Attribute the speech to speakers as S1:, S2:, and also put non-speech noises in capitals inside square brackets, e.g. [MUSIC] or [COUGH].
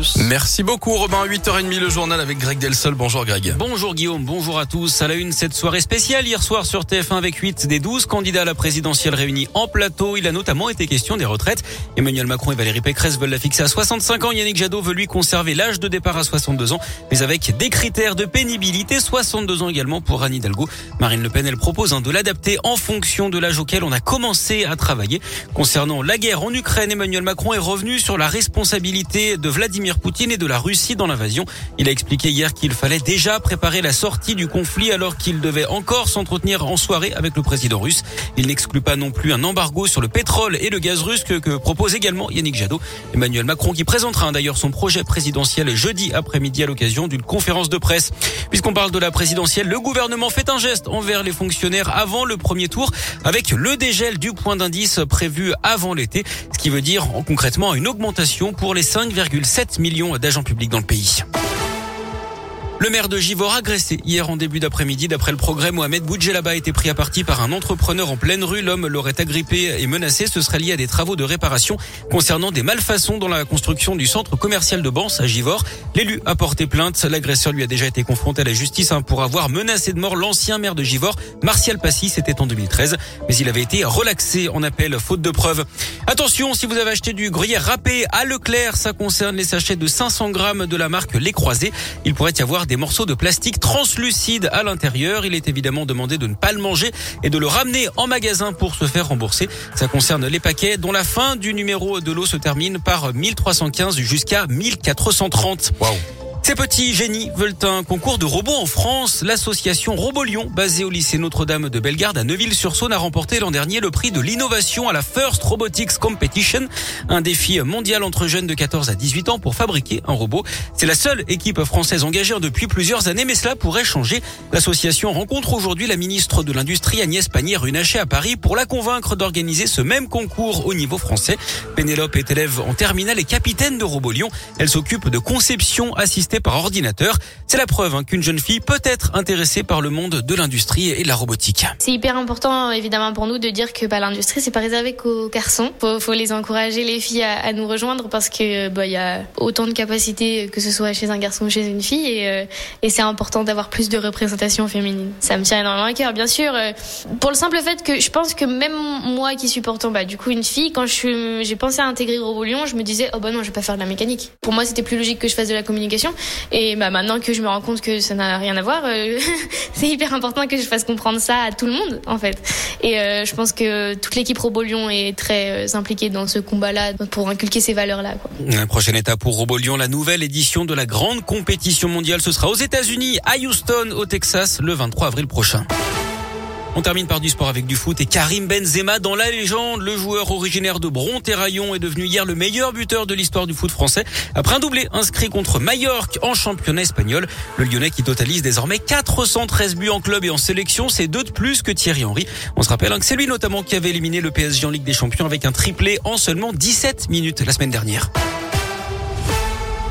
S1: Oops. Merci beaucoup Robin, 8h30 le journal avec Greg Delsol. Bonjour Greg.
S2: Bonjour Guillaume, bonjour à tous. À la une, cette soirée spéciale hier soir sur TF1 avec 8 des 12 candidats à la présidentielle réunis en plateau. Il a notamment été question des retraites. Emmanuel Macron et Valérie Pécresse veulent la fixer à 65 ans. Yannick Jadot veut lui conserver l'âge de départ à 62 ans, mais avec des critères de pénibilité. 62 ans également pour Anne Hidalgo. Marine Le Pen, elle propose hein, de l'adapter en fonction de l'âge auquel on a commencé à travailler. Concernant la guerre en Ukraine, Emmanuel Macron est revenu sur la responsabilité de Vladimir Poutine et de la Russie dans l'invasion. Il a expliqué hier qu'il fallait déjà préparer la sortie du conflit alors qu'il devait encore s'entretenir en soirée avec le président russe. Il n'exclut pas non plus un embargo sur le pétrole et le gaz russe que, propose également Yannick Jadot. Emmanuel Macron qui présentera d'ailleurs son projet présidentiel jeudi après-midi à l'occasion d'une conférence de presse. Puisqu'on parle de la présidentielle, le gouvernement fait un geste envers les fonctionnaires avant le premier tour avec le dégel du point d'indice prévu avant l'été, ce qui veut dire concrètement une augmentation pour les 5,7 millions d'agents publics dans le pays. Le maire de Givor agressé hier en début d'après-midi. D'après le progrès, Mohamed Boudjelaba a été pris à partie par un entrepreneur en pleine rue. L'homme l'aurait agrippé et menacé. Ce serait lié à des travaux de réparation concernant des malfaçons dans la construction du centre commercial de Bans à Givor. L'élu a porté plainte. L'agresseur lui a déjà été confronté à la justice hein, pour avoir menacé de mort l'ancien maire de Givor, Martial Passy. C'était en 2013. Mais il avait été relaxé en appel faute de preuves. Attention, si vous avez acheté du gruyère râpé à Leclerc, ça concerne les sachets de 500 grammes de la marque Les Croisés. Il pourrait y avoir des morceaux de plastique translucide à l'intérieur. Il est évidemment demandé de ne pas le manger et de le ramener en magasin pour se faire rembourser. Ça concerne les paquets dont la fin du numéro de l'eau se termine par 1315 jusqu'à 1430. Wow. Ces petits génies veulent un concours de robots en France. L'association Robolion, basée au lycée Notre-Dame de Bellegarde à Neuville-sur-Saône, a remporté l'an dernier le prix de l'innovation à la First Robotics Competition, un défi mondial entre jeunes de 14 à 18 ans pour fabriquer un robot. C'est la seule équipe française engagée depuis plusieurs années, mais cela pourrait changer. L'association rencontre aujourd'hui la ministre de l'Industrie Agnès Pannier-Runacher à Paris pour la convaincre d'organiser ce même concours au niveau français. Pénélope est élève en terminale et capitaine de Robolion. Elle s'occupe de conception assistée par ordinateur. C'est la preuve hein, qu'une jeune fille peut être intéressée par le monde de l'industrie et de la robotique.
S3: C'est hyper important évidemment pour nous de dire que bah, l'industrie c'est pas réservé qu'aux garçons. Faut, faut les encourager les filles à, nous rejoindre parce que bah il y a autant de capacités que ce soit chez un garçon ou chez une fille et, euh, c'est important d'avoir plus de représentation féminine. Ça me tient énormément à cœur bien sûr euh, pour le simple fait que je pense que même moi qui suis pourtant bah du coup une fille quand j'ai pensé à intégrer Robolion, je me disais oh bah non, je vais pas faire de la mécanique. Pour moi, c'était plus logique que je fasse de la communication et bah maintenant que je me rends compte que ça n'a rien à voir, euh, [LAUGHS] c'est hyper important que je fasse comprendre ça à tout le monde en fait. Et euh, je pense que toute l'équipe Robolion est très euh, impliquée dans ce combat-là pour inculquer ces valeurs-là.
S2: La prochaine étape pour Robolion, la nouvelle édition de la grande compétition mondiale, ce sera aux États-Unis, à Houston, au Texas, le 23 avril prochain. On termine par du sport avec du foot et Karim Benzema dans la légende. Le joueur originaire de Bron-Terraillon est devenu hier le meilleur buteur de l'histoire du foot français après un doublé inscrit contre Mallorca en championnat espagnol. Le Lyonnais qui totalise désormais 413 buts en club et en sélection, c'est deux de plus que Thierry Henry. On se rappelle hein, que c'est lui notamment qui avait éliminé le PSG en Ligue des Champions avec un triplé en seulement 17 minutes la semaine dernière.